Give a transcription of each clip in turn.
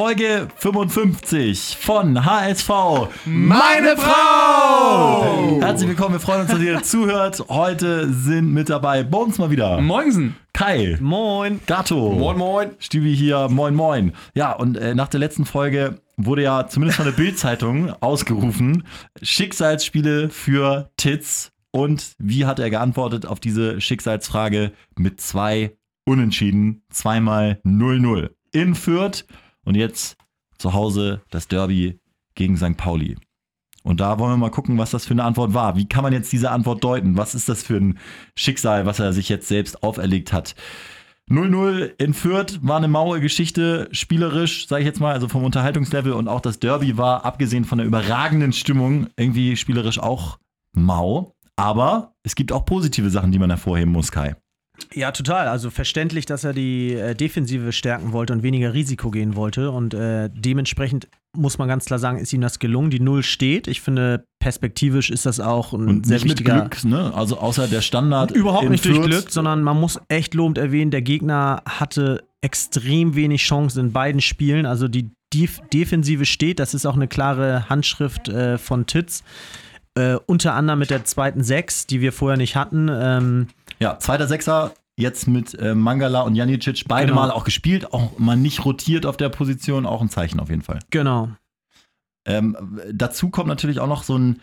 Folge 55 von HSV Meine Frau! Herzlich willkommen, wir freuen uns, dass ihr zuhört. Heute sind mit dabei Bones mal wieder. Moinsen. Kai. Moin. Gato. Moin, moin. Stübi hier, moin, moin. Ja, und äh, nach der letzten Folge wurde ja zumindest von der Bild-Zeitung ausgerufen: Schicksalsspiele für Titz. Und wie hat er geantwortet auf diese Schicksalsfrage? Mit zwei Unentschieden, zweimal 0-0 in Fürth und jetzt zu Hause das Derby gegen St. Pauli. Und da wollen wir mal gucken, was das für eine Antwort war. Wie kann man jetzt diese Antwort deuten? Was ist das für ein Schicksal, was er sich jetzt selbst auferlegt hat? 0-0 in Fürth war eine maue Geschichte, spielerisch, sage ich jetzt mal, also vom Unterhaltungslevel und auch das Derby war, abgesehen von der überragenden Stimmung, irgendwie spielerisch auch mau. Aber es gibt auch positive Sachen, die man hervorheben muss, Kai. Ja, total. Also verständlich, dass er die äh, Defensive stärken wollte und weniger Risiko gehen wollte. Und äh, dementsprechend muss man ganz klar sagen, ist ihm das gelungen. Die Null steht. Ich finde, perspektivisch ist das auch ein Und sehr nicht mit wichtiger. Glück, ne? Also außer der Standard. Überhaupt nicht durch. Glück, sondern man muss echt lobend erwähnen, der Gegner hatte extrem wenig Chancen in beiden Spielen. Also die Def Defensive steht, das ist auch eine klare Handschrift äh, von Titz. Äh, unter anderem mit der zweiten Sechs, die wir vorher nicht hatten. Ähm, Ja, zweiter Sechser, jetzt mit äh, Mangala und Janicic beide Genau. mal auch gespielt, auch mal nicht rotiert auf der Position, auch ein Zeichen auf jeden Fall. genau. Ähm, dazu kommt natürlich auch noch so ein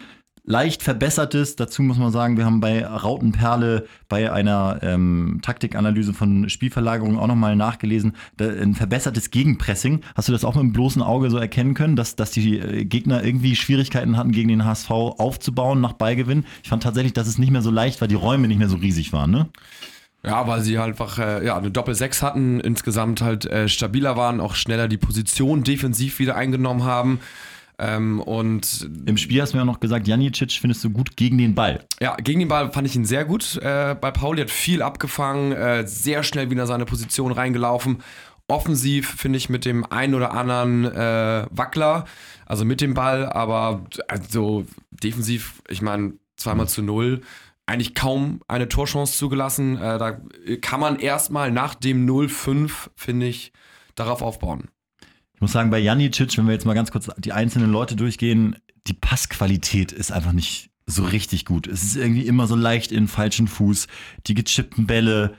leicht verbessertes, dazu muss man sagen, wir haben bei Rautenperle bei einer ähm, Taktikanalyse von Spielverlagerung auch nochmal nachgelesen, ein verbessertes Gegenpressing. Hast du das auch mit dem bloßen Auge so erkennen können, dass, dass die äh, Gegner irgendwie Schwierigkeiten hatten, gegen den HSV aufzubauen nach Beigewinn? Ich fand tatsächlich, dass es nicht mehr so leicht war, die Räume nicht mehr so riesig waren, ne? Ja, weil sie halt einfach äh, ja, eine Doppel-6 hatten, insgesamt halt äh, stabiler waren, auch schneller die Position defensiv wieder eingenommen haben. Ähm, und Im Spiel hast du mir auch noch gesagt, Janicic findest du gut gegen den Ball. ja, gegen den Ball fand ich ihn sehr gut. Äh, bei Pauli hat viel abgefangen, äh, sehr schnell wieder in seine Position reingelaufen. Offensiv finde ich mit dem einen oder anderen äh, Wackler, also mit dem Ball, aber also defensiv, ich meine, zweimal zu null, eigentlich kaum eine Torchance zugelassen. Äh, da kann man erstmal nach dem 0-5, finde ich, darauf aufbauen. Ich muss sagen, bei Janicic, wenn wir jetzt mal ganz kurz die einzelnen Leute durchgehen, die Passqualität ist einfach nicht so richtig gut. Es ist irgendwie immer so leicht in den falschen Fuß. Die gechippten Bälle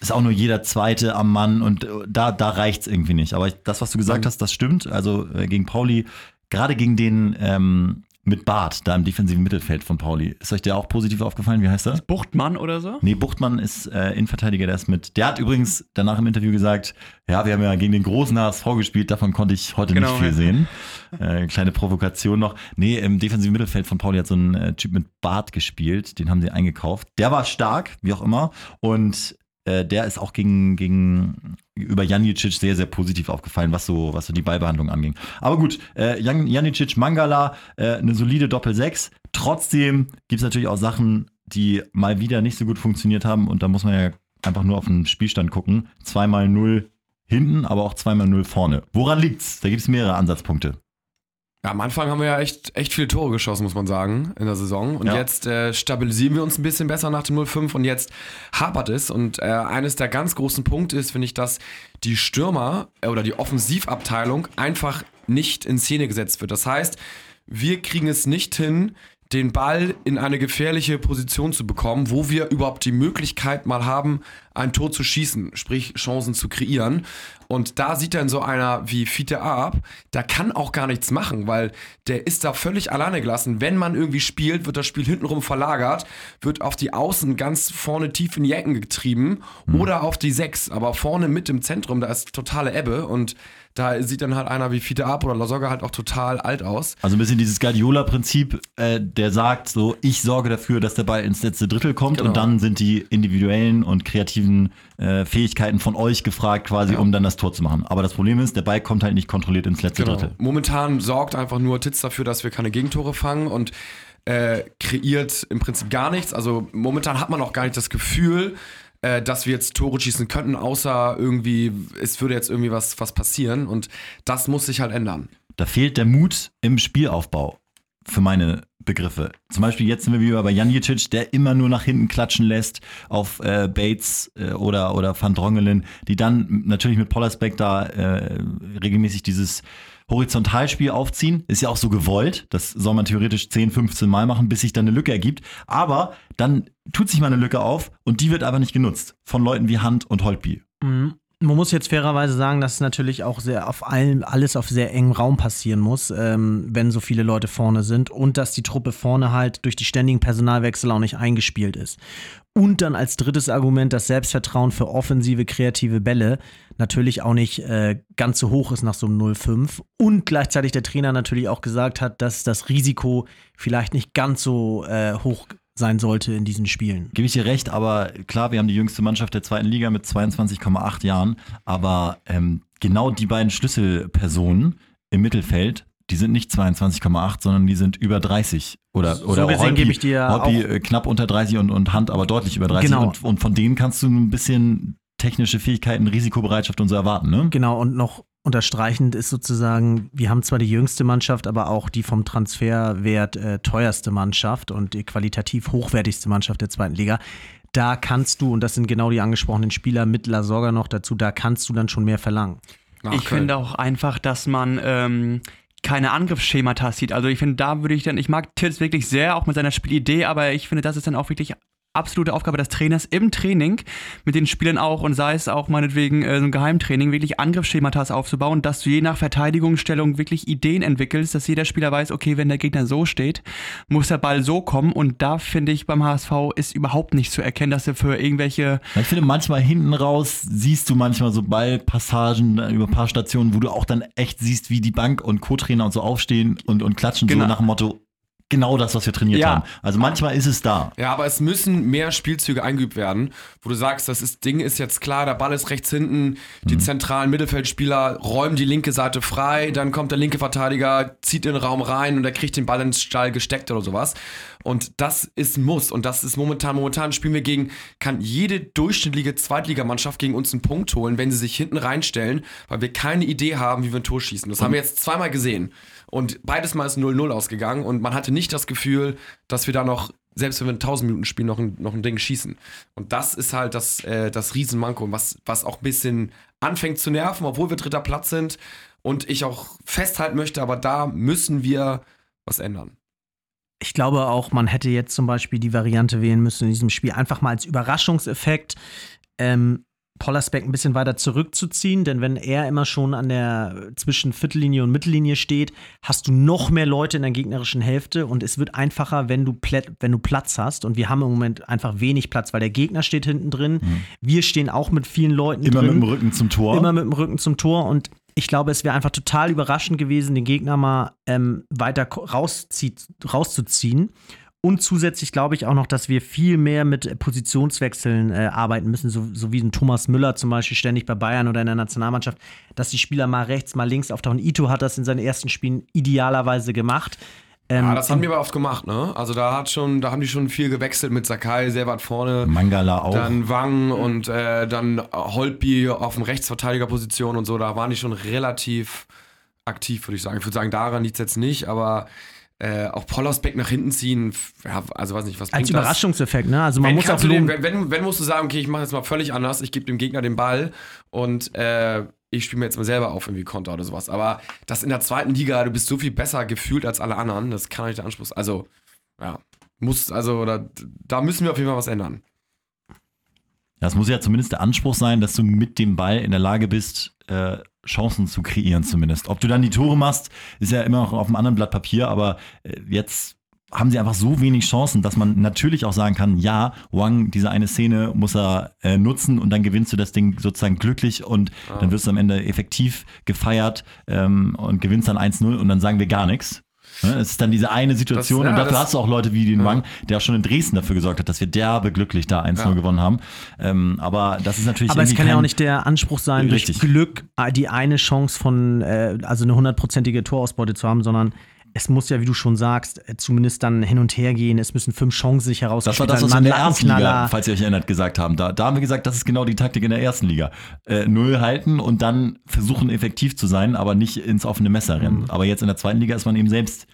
ist auch nur jeder Zweite am Mann und äh, da, da reicht es irgendwie nicht. Aber das, was du gesagt Mhm. hast, das stimmt. Also äh, gegen Pauli, gerade gegen den ähm, mit Bart, da im defensiven Mittelfeld von Pauli. Ist euch der auch positiv aufgefallen? Wie heißt er? Buchtmann oder so? Nee, Buchtmann ist äh, Innenverteidiger, der ist mit. Der hat übrigens danach im Interview gesagt, ja, wir haben ja gegen den großen HSV gespielt, davon konnte ich heute Genau, nicht viel ja. sehen. Äh, kleine Provokation noch. Nee, im defensiven Mittelfeld von Pauli hat so ein äh, Typ mit Bart gespielt, den haben sie eingekauft. Der war stark, wie auch immer. Und äh, der ist auch gegen, gegen über Janicic sehr, sehr positiv aufgefallen, was so, was so die Ballbehandlung anging. Aber gut, äh, Jan, Janicic, Mangala, äh, eine solide Doppel-6. Trotzdem gibt es natürlich auch Sachen, die mal wieder nicht so gut funktioniert haben. Und da muss man ja einfach nur auf den Spielstand gucken. Zweimal 0 hinten, aber auch zweimal 0 vorne. Woran liegt's? Da gibt es mehrere Ansatzpunkte. Ja, am Anfang haben wir ja echt, echt viele Tore geschossen, muss man sagen, in der Saison. Und Ja. jetzt äh, stabilisieren wir uns ein bisschen besser nach dem 0-5 und jetzt hapert es. Und äh, eines der ganz großen Punkte ist, finde ich, dass die Stürmer äh, oder die Offensivabteilung einfach nicht in Szene gesetzt wird. Das heißt, wir kriegen es nicht hin, den Ball in eine gefährliche Position zu bekommen, wo wir überhaupt die Möglichkeit mal haben, ein Tor zu schießen, sprich Chancen zu kreieren. Und da sieht dann so einer wie Fiete ab, der kann auch gar nichts machen, weil der ist da völlig alleine gelassen. Wenn man irgendwie spielt, wird das Spiel hintenrum verlagert, wird auf die Außen ganz vorne tief in die Ecken getrieben oder auf die Sechs. Aber vorne mit im Zentrum, da ist totale Ebbe und da sieht dann halt einer wie Fiete ab oder Lasogga halt auch total alt aus. Also ein bisschen dieses Guardiola-Prinzip, äh, der sagt so, ich sorge dafür, dass der Ball ins letzte Drittel kommt Genau. und dann sind die individuellen und kreativen äh, Fähigkeiten von euch gefragt quasi, Ja. um dann das Tor zu machen. Aber das Problem ist, der Ball kommt halt nicht kontrolliert ins letzte Genau. Drittel. Momentan sorgt einfach nur Titz dafür, dass wir keine Gegentore fangen und äh, kreiert im Prinzip gar nichts. Also momentan hat man auch gar nicht das Gefühl, äh, dass wir jetzt Tore schießen könnten, außer irgendwie, es würde jetzt irgendwie was, was passieren und das muss sich halt ändern. Da fehlt der Mut im Spielaufbau. Für meine Begriffe. Zum Beispiel jetzt sind wir wieder bei Janicic, der immer nur nach hinten klatschen lässt auf äh, Bates äh, oder, oder Van Drongelen, die dann natürlich mit Pollersbeck da äh, regelmäßig dieses Horizontalspiel aufziehen. Ist ja auch so gewollt. Das soll man theoretisch 10, 15 Mal machen, bis sich dann eine Lücke ergibt. Aber dann tut sich mal eine Lücke auf und die wird aber nicht genutzt von Leuten wie Hand und Holtby. Mhm. Man muss jetzt fairerweise sagen, dass natürlich auch sehr auf allem, alles auf sehr engem Raum passieren muss, ähm, wenn so viele Leute vorne sind und dass die Truppe vorne halt durch die ständigen Personalwechsel auch nicht eingespielt ist. Und dann als drittes Argument das Selbstvertrauen für offensive, kreative Bälle natürlich auch nicht äh, ganz so hoch ist nach so einem 0-5. Und gleichzeitig der Trainer natürlich auch gesagt hat, dass das Risiko vielleicht nicht ganz so äh, hoch sein sollte in diesen Spielen. Gebe ich dir recht, aber klar, wir haben die jüngste Mannschaft der zweiten Liga mit 22,8 Jahren, aber ähm, genau die beiden Schlüsselpersonen im Mittelfeld, die sind nicht 22,8, sondern die sind über 30. Oder, So oder gesehen gebe ich dir auch- äh, knapp unter 30 und, und Hand aber deutlich über 30. Genau. Und, und von denen kannst du ein bisschen technische Fähigkeiten, Risikobereitschaft und so erwarten, ne? Genau, und noch unterstreichend ist sozusagen, wir haben zwar die jüngste Mannschaft, aber auch die vom Transferwert äh, teuerste Mannschaft und die qualitativ hochwertigste Mannschaft der zweiten Liga. Da kannst du, und das sind genau die angesprochenen Spieler mit La Sorga noch dazu, da kannst du dann schon mehr verlangen. Nach ich Köln. finde auch einfach, dass man ähm, keine Angriffsschemata sieht. Also ich finde, da würde ich dann, ich mag Tills wirklich sehr, auch mit seiner Spielidee, aber ich finde, das ist dann auch wirklich absolute Aufgabe des Trainers im Training mit den Spielern auch und sei es auch meinetwegen äh, so ein Geheimtraining, wirklich Angriffsschematas aufzubauen, dass du je nach Verteidigungsstellung wirklich Ideen entwickelst, dass jeder Spieler weiß, okay, wenn der Gegner so steht, muss der Ball so kommen und da finde ich beim HSV ist überhaupt nicht zu erkennen, dass er für irgendwelche Ich finde, manchmal hinten raus siehst du manchmal so Ballpassagen über ein paar Stationen, wo du auch dann echt siehst, wie die Bank und Co-Trainer und so aufstehen und, und klatschen Genau. so nach dem Motto, genau das, was wir trainiert Ja. haben. Also manchmal ist es da. Ja, aber es müssen mehr Spielzüge eingeübt werden, wo du sagst, das ist, Ding ist jetzt klar, der Ball ist rechts hinten, die zentralen Mittelfeldspieler räumen die linke Seite frei, dann kommt der linke Verteidiger, zieht in den Raum rein und er kriegt den Ball ins Stall gesteckt oder sowas. Und das ist Muss. Und das ist momentan, momentan spielen wir gegen, kann jede durchschnittliche Zweitligamannschaft gegen uns einen Punkt holen, wenn sie sich hinten reinstellen, weil wir keine Idee haben, wie wir ein Tor schießen. Das haben wir jetzt zweimal gesehen. Und beides Mal ist 0-0 ausgegangen und man hatte nicht das Gefühl, dass wir da noch, selbst wenn wir ein 1000 Minuten spielen, noch ein, noch ein Ding schießen. Und das ist halt das, äh, das Riesenmanko, was, was auch ein bisschen anfängt zu nerven, obwohl wir dritter Platz sind und ich auch festhalten möchte, aber da müssen wir was ändern. Ich glaube auch, man hätte jetzt zum Beispiel die Variante wählen müssen in diesem Spiel, einfach mal als Überraschungseffekt ähm, Pollersbeck ein bisschen weiter zurückzuziehen, denn wenn er immer schon an der zwischen Viertellinie und Mittellinie steht, hast du noch mehr Leute in der gegnerischen Hälfte und es wird einfacher, wenn du, wenn du Platz hast. Und wir haben im Moment einfach wenig Platz, weil der Gegner steht hinten drin. Wir stehen auch mit vielen Leuten Immer drin. mit dem Rücken zum Tor. Immer mit dem Rücken zum Tor und ich glaube, es wäre einfach total überraschend gewesen, den Gegner mal ähm, weiter rauszieht, rauszuziehen. Und zusätzlich glaube ich auch noch, dass wir viel mehr mit Positionswechseln äh, arbeiten müssen, so, so wie ein Thomas Müller zum Beispiel ständig bei Bayern oder in der Nationalmannschaft, dass die Spieler mal rechts, mal links auftauchen. Ito hat das in seinen ersten Spielen idealerweise gemacht. Ähm, Ja, das haben die aber oft gemacht, ne? Also da hat schon, da haben die schon viel gewechselt mit Sakai, sehr weit vorne. Mangala auch. Dann Wang und äh, dann Holtby auf dem Rechtsverteidigerposition und so, da waren die schon relativ aktiv, würde ich sagen. Ich würde sagen, daran liegt es jetzt nicht, aber äh, auch Pollersbeck nach hinten ziehen, ja, also weiß nicht, was als? Überraschungseffekt, ne? Also man Wenn, muss auch den, wenn, wenn, wenn musst du sagen, okay, ich mache jetzt mal völlig anders, ich gebe dem Gegner den Ball und äh, ich spiele mir jetzt mal selber auf irgendwie Konter oder sowas. Aber das in der zweiten Liga, du bist so viel besser gefühlt als alle anderen, das kann nicht der Anspruch sein. Also, ja, muss, also, da, da müssen wir auf jeden Fall was ändern. Das muss ja zumindest der Anspruch sein, dass du mit dem Ball in der Lage bist, äh, Chancen zu kreieren zumindest. Ob du dann die Tore machst, ist ja immer noch auf einem anderen Blatt Papier, aber äh, jetzt haben sie einfach so wenig Chancen, dass man natürlich auch sagen kann, ja, Wang, diese eine Szene muss er äh, nutzen und dann gewinnst du das Ding sozusagen glücklich und dann wirst du am Ende effektiv gefeiert ähm, und gewinnst dann 1-0 und dann sagen wir gar nichts. Ne, Es ist dann diese eine Situation Das- ja, und dafür das- hast du auch Leute wie den Ja. Wang, der auch schon in Dresden dafür gesorgt hat, dass wir derbe glücklich da 1-0 Ja. gewonnen haben. Ähm, aber das ist natürlich Aber es kann ja auch nicht der Anspruch sein, Richtig. durch Glück äh, die eine Chance von, äh, also eine hundertprozentige Torausbeute zu haben, sondern es muss ja, wie du schon sagst, äh, zumindest dann hin und her gehen. Es müssen fünf Chancen sich Das war das, was wir in der ersten Liga, falls ihr euch erinnert, gesagt haben. Da, da haben wir gesagt, das ist genau die Taktik in der ersten Liga. Äh, Null halten und dann versuchen effektiv zu sein, aber nicht ins offene Messer rennen. Mhm. Aber jetzt in der zweiten Liga ist man eben selbst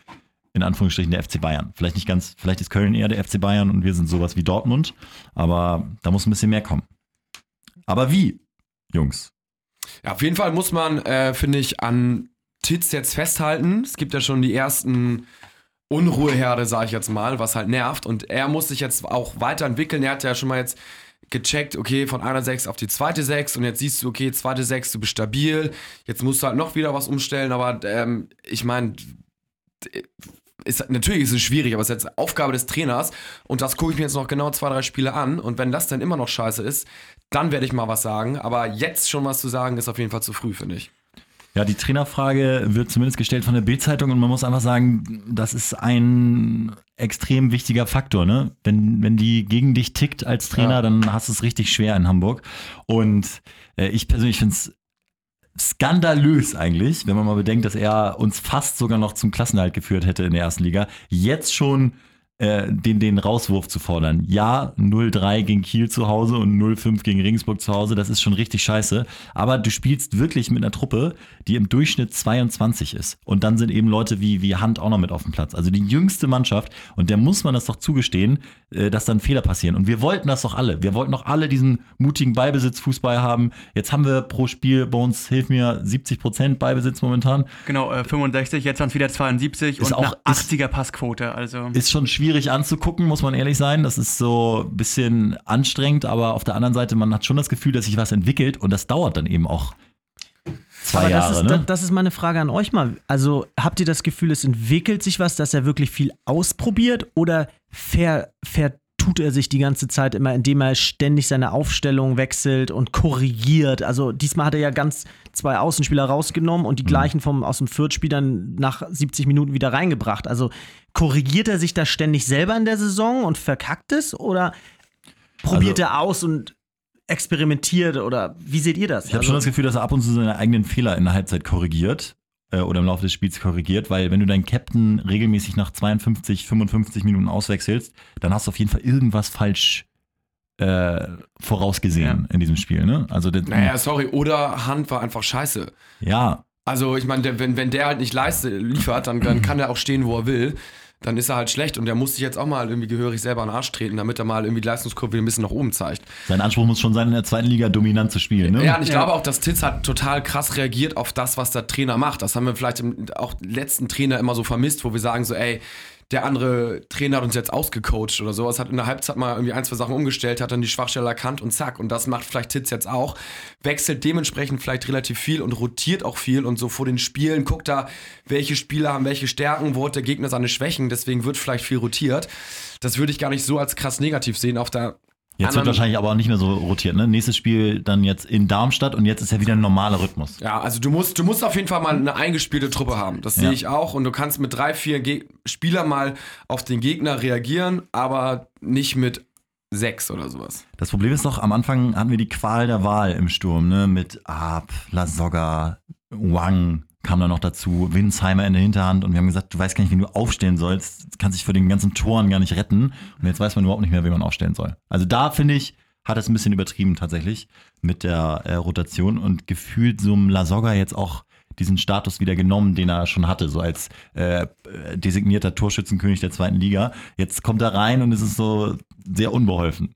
in Anführungsstrichen der FC Bayern. Vielleicht nicht ganz, vielleicht ist Köln eher der FC Bayern und wir sind sowas wie Dortmund, aber da muss ein bisschen mehr kommen. Aber wie, Jungs? Ja, auf jeden Fall muss man, äh, finde ich, an Titz jetzt festhalten. Es gibt ja schon die ersten Unruheherde, sage ich jetzt mal, was halt nervt. Und er muss sich jetzt auch weiterentwickeln. Er hat ja schon mal jetzt gecheckt, okay, von einer 6 auf die zweite 6 und jetzt siehst du, okay, zweite 6, du bist stabil. Jetzt musst du halt noch wieder was umstellen, aber ähm, ich meine, natürlich ist es schwierig, aber es ist jetzt Aufgabe des Trainers und das gucke ich mir jetzt noch genau zwei, drei Spiele an und wenn das dann immer noch scheiße ist, dann werde ich mal was sagen, aber jetzt schon was zu sagen, ist auf jeden Fall zu früh, finde ich. Ja, die Trainerfrage wird zumindest gestellt von der Bildzeitung und man muss einfach sagen, das ist ein extrem wichtiger Faktor. Ne? Wenn, wenn die gegen dich tickt als Trainer, ja. dann hast du es richtig schwer in Hamburg. Und äh, ich persönlich finde es skandalös eigentlich, wenn man mal bedenkt, dass er uns fast sogar noch zum Klassenhalt geführt hätte in der ersten Liga. Jetzt schon äh, den, den Rauswurf zu fordern. Ja, 0-3 gegen Kiel zu Hause und 0-5 gegen Regensburg zu Hause, das ist schon richtig scheiße. Aber du spielst wirklich mit einer Truppe, die im Durchschnitt 22 ist. Und dann sind eben Leute wie, wie Hand auch noch mit auf dem Platz. Also die jüngste Mannschaft. Und der muss man das doch zugestehen, äh, dass dann Fehler passieren. Und wir wollten das doch alle. Wir wollten doch alle diesen mutigen Ballbesitzfußball haben. Jetzt haben wir pro Spiel bei uns, hilf mir, 70 Prozent Beibesitz momentan. Genau, äh, 65, jetzt waren es wieder 72 ist und auch, 80er Passquote. Also. Ist schon schwierig schwierig anzugucken, muss man ehrlich sein. Das ist so ein bisschen anstrengend, aber auf der anderen Seite, man hat schon das Gefühl, dass sich was entwickelt und das dauert dann eben auch zwei aber Jahre. Das ist, ne? das ist meine Frage an euch mal. Also habt ihr das Gefühl, es entwickelt sich was, dass er wirklich viel ausprobiert oder ver, ver tut er sich die ganze Zeit immer, indem er ständig seine Aufstellung wechselt und korrigiert. Also diesmal hat er ja ganz zwei Außenspieler rausgenommen und die mhm. gleichen vom, aus dem Viertspiel dann nach 70 Minuten wieder reingebracht. Also korrigiert er sich da ständig selber in der Saison und verkackt es oder probiert also, er aus und experimentiert oder wie seht ihr das? Ich habe also, schon das Gefühl, dass er ab und zu seine eigenen Fehler in der Halbzeit korrigiert äh, oder im Laufe des Spiels korrigiert, weil wenn du deinen Captain regelmäßig nach 52, 55 Minuten auswechselst, dann hast du auf jeden Fall irgendwas falsch äh, vorausgesehen ja. in diesem Spiel. Ne? Also naja, sorry, oder Hand war einfach scheiße. Ja. Also ich meine, wenn, wenn der halt nicht leiste, liefert, dann, dann kann er auch stehen, wo er will dann ist er halt schlecht und der muss sich jetzt auch mal irgendwie gehörig selber an den Arsch treten, damit er mal irgendwie die Leistungskurve ein bisschen nach oben zeigt. Sein Anspruch muss schon sein, in der zweiten Liga dominant zu spielen, ne? Ja, und ich ja. glaube auch, dass Titz hat total krass reagiert auf das, was der Trainer macht. Das haben wir vielleicht im, auch letzten Trainer immer so vermisst, wo wir sagen so, ey, der andere Trainer hat uns jetzt ausgecoacht oder sowas, hat in der Halbzeit mal irgendwie ein, zwei Sachen umgestellt, hat dann die Schwachstelle erkannt und zack. Und das macht vielleicht Titz jetzt auch. Wechselt dementsprechend vielleicht relativ viel und rotiert auch viel und so vor den Spielen guckt da, welche Spieler haben welche Stärken, wo hat der Gegner seine Schwächen, deswegen wird vielleicht viel rotiert. Das würde ich gar nicht so als krass negativ sehen. Auf der Jetzt wird wahrscheinlich aber auch nicht mehr so rotiert, ne? Nächstes Spiel dann jetzt in Darmstadt und jetzt ist ja wieder ein normaler Rhythmus. Ja, also du musst, du musst auf jeden Fall mal eine eingespielte Truppe haben. Das sehe ja. ich auch. Und du kannst mit drei, vier Ge Spielern mal auf den Gegner reagieren, aber nicht mit sechs oder sowas. Das Problem ist doch, am Anfang hatten wir die Qual der Wahl im Sturm, ne? Mit Ab, Lasogga, Wang, kam dann noch dazu, Winsheimer in der Hinterhand und wir haben gesagt, du weißt gar nicht, wie du aufstellen sollst, kannst dich vor den ganzen Toren gar nicht retten und jetzt weiß man überhaupt nicht mehr, wie man aufstellen soll. Also da finde ich, hat es ein bisschen übertrieben tatsächlich mit der äh, Rotation und gefühlt so ein Lasogga jetzt auch diesen Status wieder genommen, den er schon hatte, so als äh, designierter Torschützenkönig der zweiten Liga. Jetzt kommt er rein und es ist so sehr unbeholfen.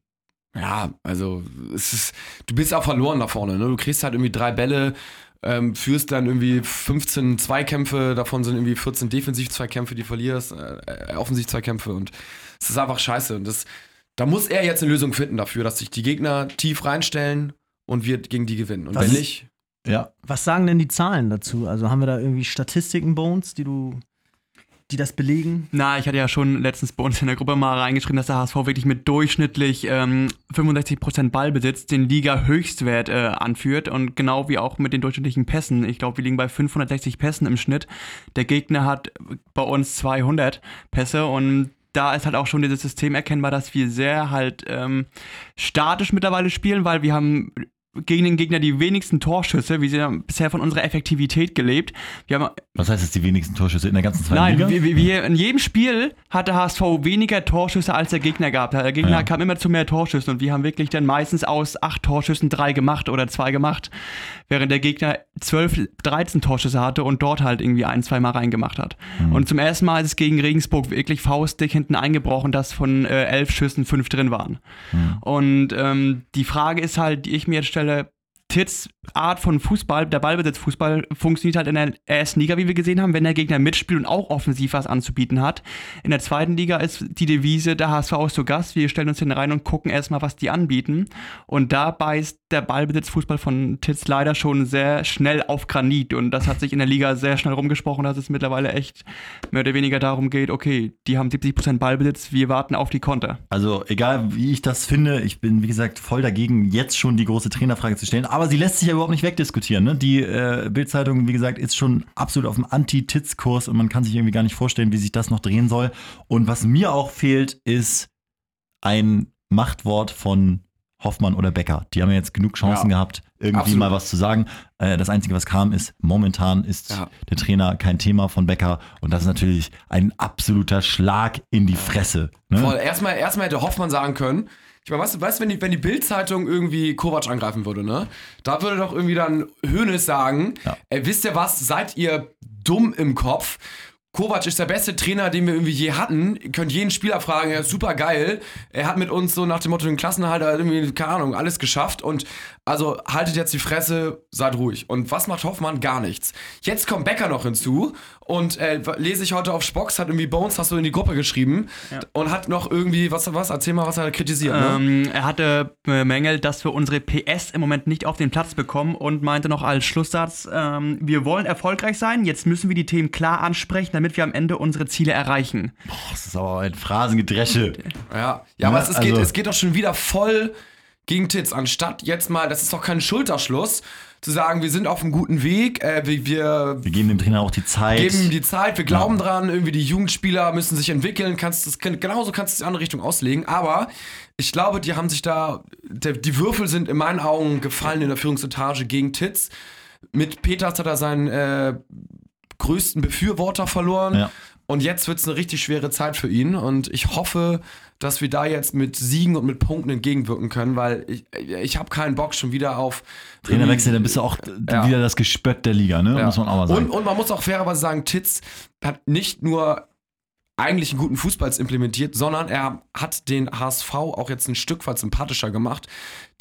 Ja, also es ist, du bist auch verloren da vorne. Ne? Du kriegst halt irgendwie drei Bälle ähm, führst dann irgendwie 15 Zweikämpfe, davon sind irgendwie 14 Defensiv-Zweikämpfe, die verlierst, äh, äh, Offensiv-Zweikämpfe und es ist einfach scheiße. Und das, da muss er jetzt eine Lösung finden dafür, dass sich die Gegner tief reinstellen und wir gegen die gewinnen. Und Was wenn nicht. Ja. Was sagen denn die Zahlen dazu? Also haben wir da irgendwie Statistiken, Bones, die du die das belegen? Na, ich hatte ja schon letztens bei uns in der Gruppe mal reingeschrieben, dass der HSV wirklich mit durchschnittlich ähm, 65% Ballbesitz den Liga-Höchstwert äh, anführt und genau wie auch mit den durchschnittlichen Pässen. Ich glaube, wir liegen bei 560 Pässen im Schnitt. Der Gegner hat bei uns 200 Pässe und da ist halt auch schon dieses System erkennbar, dass wir sehr halt ähm, statisch mittlerweile spielen, weil wir haben gegen den Gegner die wenigsten Torschüsse. Wir haben bisher von unserer Effektivität gelebt. Wir haben Was heißt jetzt die wenigsten Torschüsse in der ganzen zweiten Nein, Liga? wir- wir, in jedem Spiel hat der HSV weniger Torschüsse als der Gegner gehabt. Der Gegner Ja. kam immer zu mehr Torschüssen und wir haben wirklich dann meistens aus acht Torschüssen drei gemacht oder zwei gemacht, während der Gegner 12, 13 Torschüsse hatte und dort halt irgendwie ein, zwei Mal reingemacht hat. Mhm. Und zum ersten Mal ist es gegen Regensburg wirklich faustdick hinten eingebrochen, dass von äh, elf Schüssen fünf drin waren. Mhm. Und ähm, die Frage ist halt, die ich mir jetzt stelle, Stelle Tits Art von Fußball, der Ballbesitzfußball funktioniert halt in der ersten Liga, wie wir gesehen haben, wenn der Gegner mitspielt und auch offensiv was anzubieten hat. In der zweiten Liga ist die Devise, der HSV ist zu Gast, wir stellen uns hin rein und gucken erstmal, was die anbieten. Und da beißt der Ballbesitzfußball von Tits leider schon sehr schnell auf Granit und das hat sich in der Liga sehr schnell rumgesprochen, dass es mittlerweile echt mehr oder weniger darum geht, okay, die haben 70% Ballbesitz, wir warten auf die Konter. Also egal wie ich das finde, ich bin wie gesagt voll dagegen, jetzt schon die große Trainerfrage zu stellen. Aber sie lässt sich ja überhaupt nicht wegdiskutieren. Ne? Die äh, Bildzeitung, wie gesagt, ist schon absolut auf dem Anti-Titz-Kurs und man kann sich irgendwie gar nicht vorstellen, wie sich das noch drehen soll. Und was mir auch fehlt, ist ein Machtwort von Hoffmann oder Becker. Die haben ja jetzt genug Chancen Ja. gehabt, irgendwie Absolut. mal was zu sagen. Äh, das Einzige, was kam, ist, momentan ist Ja. der Trainer kein Thema von Becker. Und das ist natürlich ein absoluter Schlag in die Fresse. Ne? Voll. Erstmal, erstmal hätte Hoffmann sagen können, ich meine, weißt du, weißt, du, wenn die, wenn die Bild-Zeitung irgendwie Kovac angreifen würde, ne? Da würde doch irgendwie dann Hoeneß sagen, Ja. ey, wisst ihr was, seid ihr dumm im Kopf? Kovac ist der beste Trainer, den wir irgendwie je hatten. Ihr könnt jeden Spieler fragen, er ist super geil. Er hat mit uns so nach dem Motto den Klassenhalter irgendwie, keine Ahnung, alles geschafft. Und also haltet jetzt die Fresse, seid ruhig. Und was macht Hoffmann? Gar nichts. Jetzt kommt Becker noch hinzu und äh, lese ich heute auf Spox, hat irgendwie Bones, hast du in die Gruppe geschrieben und hat noch irgendwie, was, was, erzähl mal, was er kritisiert, ne? Ähm, er hatte bemängelt, dass wir unsere PS im Moment nicht auf den Platz bekommen und meinte noch als Schlusssatz, ähm, wir wollen erfolgreich sein, jetzt müssen wir die Themen klar ansprechen, damit wir am Ende unsere Ziele erreichen. Das ist aber ein Phrasengedresche. Ja, ja, aber Ne, es, es, also- geht, es geht doch schon wieder voll gegen Titz, anstatt jetzt mal, das ist doch kein Schulterschluss, zu sagen, wir sind auf einem guten Weg, äh, wir, wir Wir geben dem Trainer auch die Zeit. geben ihm die Zeit, wir glauben dran, irgendwie die Jugendspieler müssen sich entwickeln, kannst das, genauso kannst du es in die andere Richtung auslegen, aber ich glaube, die haben sich da, der, die Würfel sind in meinen Augen gefallen in der Führungsetage gegen Titz. Mit Peters hat er seinen äh, größten Befürworter verloren. Ja. Und jetzt wird es eine richtig schwere Zeit für ihn. Und ich hoffe, dass wir da jetzt mit Siegen und mit Punkten entgegenwirken können, weil ich, ich habe keinen Bock schon wieder auf Trainerwechsel, dann bist du auch Ja. wieder das Gespött der Liga, ne? Ja. Muss man auch mal sagen. Und, und man muss auch fairerweise sagen, Titz hat nicht nur eigentlich einen guten Fußballs implementiert, sondern er hat den HSV auch jetzt ein Stück weit sympathischer gemacht.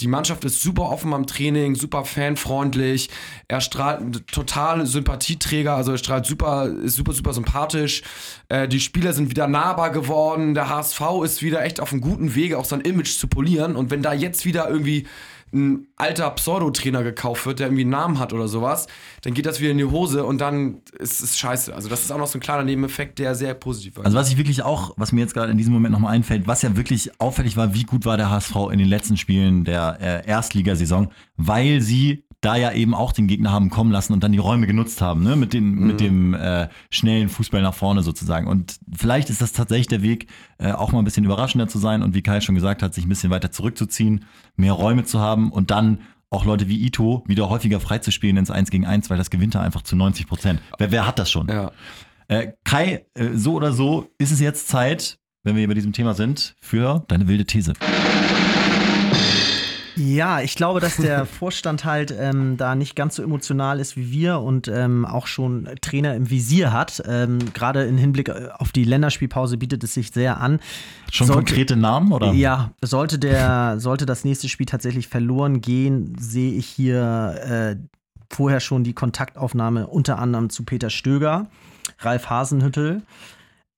Die Mannschaft ist super offen am Training, super fanfreundlich. Er strahlt totale Sympathieträger, also er strahlt super, ist super, super sympathisch. Äh, die Spieler sind wieder nahbar geworden. Der HSV ist wieder echt auf einem guten Wege, auch sein Image zu polieren. Und wenn da jetzt wieder irgendwie ein alter Pseudotrainer gekauft wird, der irgendwie einen Namen hat oder sowas, dann geht das wieder in die Hose und dann ist es scheiße. Also das ist auch noch so ein kleiner Nebeneffekt, der sehr positiv war. Also was ich wirklich auch, was mir jetzt gerade in diesem Moment nochmal einfällt, was ja wirklich auffällig war, wie gut war der HSV in den letzten Spielen der äh, Erstligasaison, weil sie da ja eben auch den Gegner haben kommen lassen und dann die Räume genutzt haben, ne? mit, den, mit dem äh, schnellen Fußball nach vorne sozusagen. Und vielleicht ist das tatsächlich der Weg, äh, auch mal ein bisschen überraschender zu sein und wie Kai schon gesagt hat, sich ein bisschen weiter zurückzuziehen, mehr Räume zu haben und dann auch Leute wie Ito wieder häufiger freizuspielen ins 1 gegen 1, weil das gewinnt er einfach zu 90 Prozent. Wer, wer hat das schon? ja. Äh, Kai, äh, so oder so ist es jetzt Zeit, wenn wir bei diesem Thema sind, für deine wilde These. Ja, ich glaube, dass der Vorstand halt ähm, da nicht ganz so emotional ist wie wir und ähm, auch schon Trainer im Visier hat. Ähm, Gerade im Hinblick äh, auf die Länderspielpause bietet es sich sehr an. Schon Sollte- konkrete Namen oder? Ja, sollte der, sollte das nächste Spiel tatsächlich verloren gehen, sehe ich hier äh, vorher schon die Kontaktaufnahme unter anderem zu Peter Stöger, Ralf Hasenhüttel.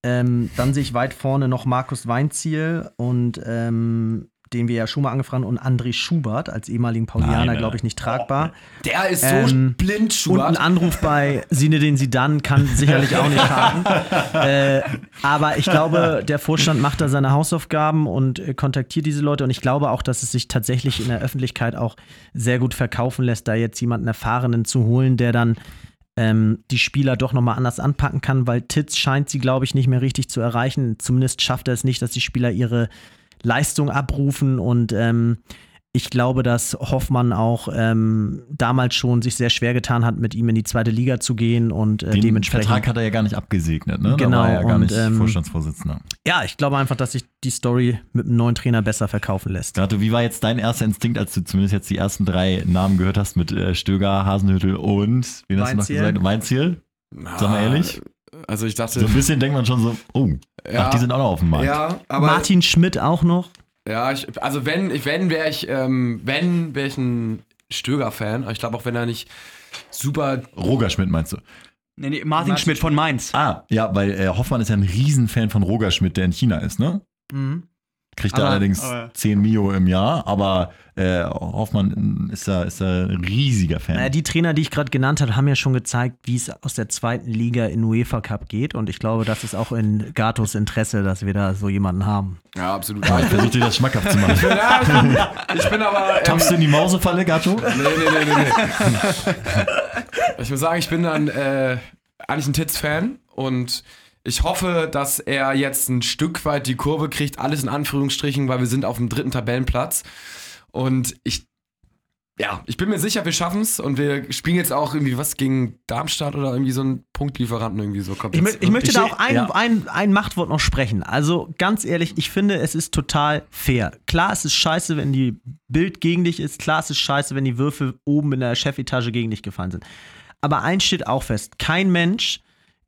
Ähm, dann sehe ich weit vorne noch Markus Weinziel und ähm, den wir ja schon mal angefragt haben, und André Schubert als ehemaligen Paulianer, glaube ich, nicht tragbar. Der ist so Ähm, blind, Und ein Schubert. Anruf bei Sinedin Sidan kann sicherlich auch nicht schaden. äh, aber ich glaube, der Vorstand macht da seine Hausaufgaben und äh, kontaktiert diese Leute. Und ich glaube auch, dass es sich tatsächlich in der Öffentlichkeit auch sehr gut verkaufen lässt, da jetzt jemanden Erfahrenen zu holen, der dann ähm, die Spieler doch nochmal anders anpacken kann, weil Titz scheint sie, glaube ich, nicht mehr richtig zu erreichen. Zumindest schafft er es nicht, dass die Spieler ihre Leistung abrufen und ähm, ich glaube, dass Hoffmann auch ähm, damals schon sich sehr schwer getan hat, mit ihm in die zweite Liga zu gehen und äh, Den dementsprechend. Vertrag hat er ja gar nicht abgesegnet, ne? Genau, Da war er ja gar und, nicht ähm, Vorstandsvorsitzender. Ja, ich glaube einfach, dass sich die Story mit einem neuen Trainer besser verkaufen lässt. Gato, wie war jetzt dein erster Instinkt, als du zumindest jetzt die ersten drei Namen gehört hast mit äh, Stöger, Hasenhüttel und, wen hast du noch gesagt? Weinziel? Sag mal ehrlich. Also ich dachte, So ein bisschen denkt man schon so, oh, Ja. ach, die sind auch noch auf dem Markt. ja, aber Martin Schmidt auch noch. ja, ich, also wenn, ich, wenn wäre ich, ähm, wenn wäre ich ein Stöger-Fan. Ich glaube auch, wenn er nicht super Roger Schmidt meinst du? Nee, nee, Martin, Schmidt von Mainz. Ah, ja, weil äh, Hoffmann ist ja ein Riesenfan von Roger Schmidt, der in China ist, ne? Kriegt er Aber- allerdings aber- 10 Mio im Jahr, aber äh, Hoffmann ist da, ist da ein riesiger Fan. Naja, die Trainer, die ich gerade genannt habe, haben ja schon gezeigt, wie es aus der zweiten Liga in UEFA Cup geht. Und ich glaube, das ist auch in Gatos Interesse, dass wir da so jemanden haben. Ja, absolut. ich versuche dir das schmackhaft zu machen. Ja, ich, bin, ich bin aber. Ähm, Tappst du in die Mausefalle, Gatto? nee, nee, nee, nee, nee. Ich muss sagen, ich bin dann äh, eigentlich ein Titz-Fan und ich hoffe, dass er jetzt ein Stück weit die Kurve kriegt, alles in Anführungsstrichen, weil wir sind auf dem dritten Tabellenplatz. Und ich, ja, ich bin mir sicher, wir schaffen es und wir spielen jetzt auch irgendwie was gegen Darmstadt oder irgendwie so einen Punktlieferanten irgendwie so. Kommt Ich, mö jetzt, ich möchte Ich da auch ein, ja. ein, ein Machtwort noch sprechen. Also ganz ehrlich, ich finde, es ist total fair. Klar, es ist scheiße, wenn die Bild gegen dich ist. Klar, es ist scheiße, wenn die Würfel oben in der Chefetage gegen dich gefallen sind. Aber eins steht auch fest: Kein Mensch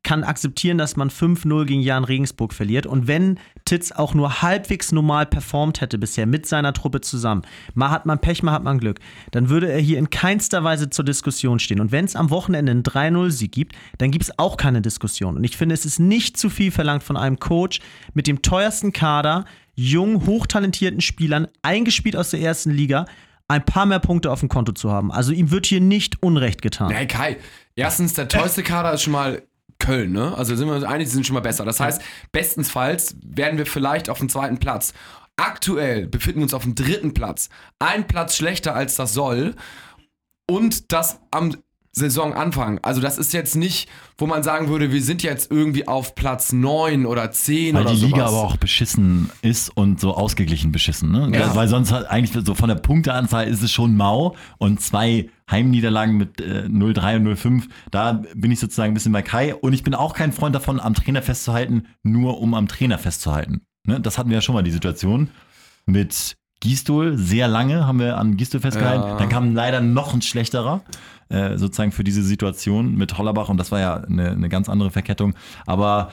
kann akzeptieren, dass man 5-0 gegen Jan Regensburg verliert. Und wenn Titz auch nur halbwegs normal performt hätte bisher mit seiner Truppe zusammen, mal hat man Pech, mal hat man Glück, dann würde er hier in keinster Weise zur Diskussion stehen. Und wenn es am Wochenende einen 3-0-Sieg gibt, dann gibt es auch keine Diskussion. Und ich finde, es ist nicht zu viel verlangt von einem Coach mit dem teuersten Kader, jung, hochtalentierten Spielern, eingespielt aus der ersten Liga, ein paar mehr Punkte auf dem Konto zu haben. Also ihm wird hier nicht Unrecht getan. Nee, Kai, erstens, der teuerste Kader ist schon mal Köln, ne? Also sind wir uns einig, die sind schon mal besser. Das heißt, bestensfalls werden wir vielleicht auf dem zweiten Platz. Aktuell befinden wir uns auf dem dritten Platz. Ein Platz schlechter als das soll. Und das am Saisonanfang. Also das ist jetzt nicht, wo man sagen würde, wir sind jetzt irgendwie auf Platz 9 oder 10 Weil oder die Liga sowas. aber auch beschissen ist und so ausgeglichen beschissen. Ne? Ja. Weil sonst hat eigentlich so von der Punkteanzahl ist es schon mau und zwei Heimniederlagen mit äh, 0-3 und 0-5, da bin ich sozusagen ein bisschen bei Kai und ich bin auch kein Freund davon, am Trainer festzuhalten, nur um am Trainer festzuhalten. Ne? Das hatten wir ja schon mal die Situation mit Gistol, sehr lange haben wir an Gistol festgehalten, Ja. dann kam leider noch ein schlechterer. Äh, sozusagen für diese Situation mit Hollerbach und das war ja eine, eine ganz andere Verkettung. Aber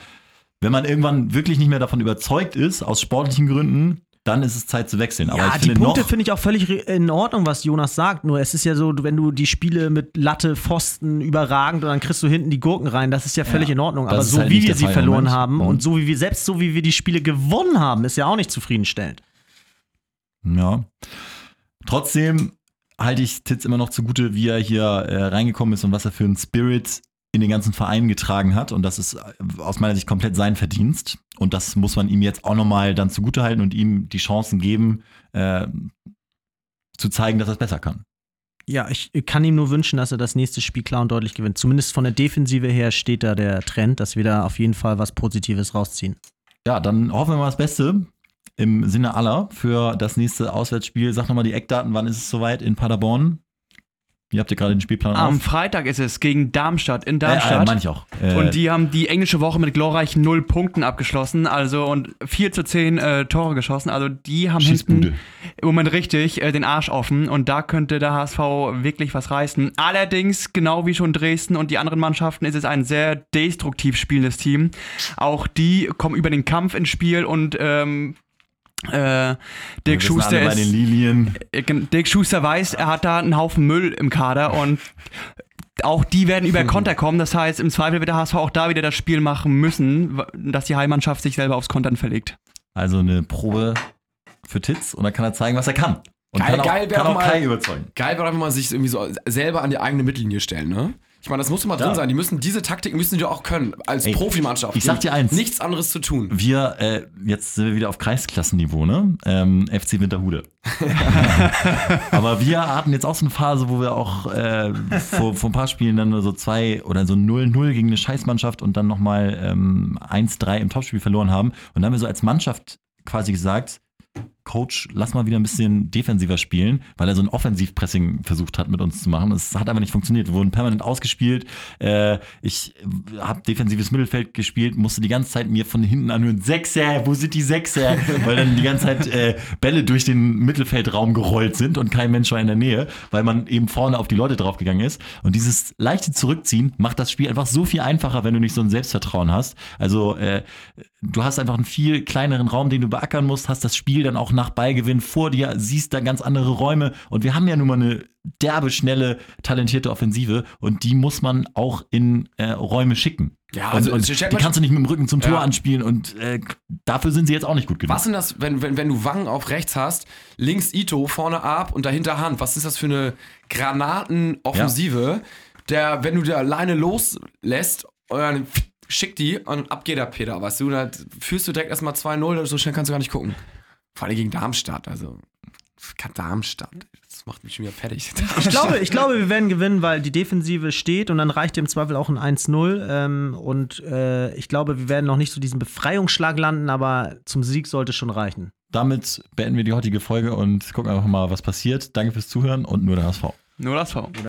wenn man irgendwann wirklich nicht mehr davon überzeugt ist, aus sportlichen Gründen, dann ist es Zeit zu wechseln. Aber ja, ich die finde Punkte noch, finde ich auch völlig in Ordnung, was Jonas sagt. Nur es ist ja so, wenn du die Spiele mit Latte, Pfosten überragend und dann kriegst du hinten die Gurken rein, das ist ja völlig Ja, in Ordnung. Aber so halt wie wir sie Fall verloren Moment. haben und so wie wir, selbst so wie wir die Spiele gewonnen haben, ist ja auch nicht zufriedenstellend. ja. Trotzdem halte ich Titz immer noch zugute, wie er hier äh, reingekommen ist und was er für einen Spirit in den ganzen Verein getragen hat. Und das ist äh, aus meiner Sicht komplett sein Verdienst. Und das muss man ihm jetzt auch nochmal dann zugutehalten und ihm die Chancen geben, äh, zu zeigen, dass er es besser kann. Ja, ich kann ihm nur wünschen, dass er das nächste Spiel klar und deutlich gewinnt. Zumindest von der Defensive her steht da der Trend, dass wir da auf jeden Fall was Positives rausziehen. Ja, dann hoffen wir mal das Beste im Sinne aller für das nächste Auswärtsspiel. Sag nochmal die Eckdaten, wann ist es soweit in Paderborn? Wie habt ihr gerade den Spielplan Am auf? Freitag ist es gegen Darmstadt in Äh, Darmstadt. äh, meine ich auch. Äh, Und die haben die englische Woche mit glorreichen null Punkten abgeschlossen, also und 4 zu 10 äh, Tore geschossen. Also die haben hinten im Moment richtig äh, den Arsch offen und da könnte der HSV wirklich was reißen. Allerdings, genau wie schon Dresden und die anderen Mannschaften, ist es ein sehr destruktiv spielendes Team. Auch die kommen über den Kampf ins Spiel und ähm, äh, Dirk Schuster bei den ist Lilien. äh, Dirk Schuster weiß, er hat da einen Haufen Müll im Kader und auch die werden über Konter kommen. Das heißt, im Zweifel wird der HSV auch da wieder das Spiel machen müssen, dass die Heimmannschaft sich selber aufs Kontern verlegt. Also eine Probe für Titz und dann kann er zeigen, was er kann. Und Geil, kann auch, geil, kann auch mal- Kai überzeugen. Geil wäre, wenn man sich irgendwie so selber an die eigene Mittellinie stellen, ne? Ich meine, das muss doch mal drin Ja. sein. Die müssen diese Taktik müssen die auch können als Ey, Profimannschaft. ich sag dir eins. Nichts anderes zu tun. Wir, äh, jetzt sind wir wieder auf Kreisklassenniveau, ne? Ähm, FC Winterhude. Aber wir hatten jetzt auch so eine Phase, wo wir auch äh, vor, vor ein paar Spielen dann nur so zwei oder so 0-0 gegen eine Scheißmannschaft und dann nochmal ähm, 1-3 im Topspiel verloren haben. Und dann haben wir so als Mannschaft quasi gesagt, Coach, lass mal wieder ein bisschen defensiver spielen, weil er so ein Offensivpressing versucht hat mit uns zu machen. Es hat einfach nicht funktioniert. Wir wurden permanent ausgespielt. Äh, ich habe defensives Mittelfeld gespielt, musste die ganze Zeit mir von hinten anhören, Sechser, wo sind die Sechser? weil dann die ganze Zeit äh, Bälle durch den Mittelfeldraum gerollt sind und kein Mensch war in der Nähe, weil man eben vorne auf die Leute draufgegangen ist. Und dieses leichte Zurückziehen macht das Spiel einfach so viel einfacher, wenn du nicht so ein Selbstvertrauen hast. Also äh, du hast einfach einen viel kleineren Raum, den du beackern musst, hast das Spiel dann auch nach Ballgewinn vor dir, siehst da ganz andere Räume und wir haben ja nun mal eine derbe, schnelle, talentierte Offensive und die muss man auch in äh, Räume schicken. Ja, und, also, und stellt die kannst du nicht mit dem Rücken zum Tor Ja. anspielen und äh, dafür sind sie jetzt auch nicht gut genug. Was sind das, wenn, wenn, wenn du Wangen auf rechts hast, links Ito, vorne Ab und dahinter Hand? Was ist das für eine Granatenoffensive, der, wenn du die alleine loslässt, und dann schick die und ab geht der Peter, weißt du? Da führst du direkt erstmal 2-0, so schnell kannst du gar nicht gucken. Vor allem gegen Darmstadt, also. Darmstadt, das macht mich schon wieder fertig. Ich glaube, ich glaube, wir werden gewinnen, weil die Defensive steht und dann reicht im Zweifel auch ein 1-0. Ähm, und äh, ich glaube, wir werden noch nicht so diesen Befreiungsschlag landen, aber zum Sieg sollte schon reichen. Damit beenden wir die heutige Folge und gucken einfach mal, was passiert. Danke fürs Zuhören und nur der HSV. Nur das V.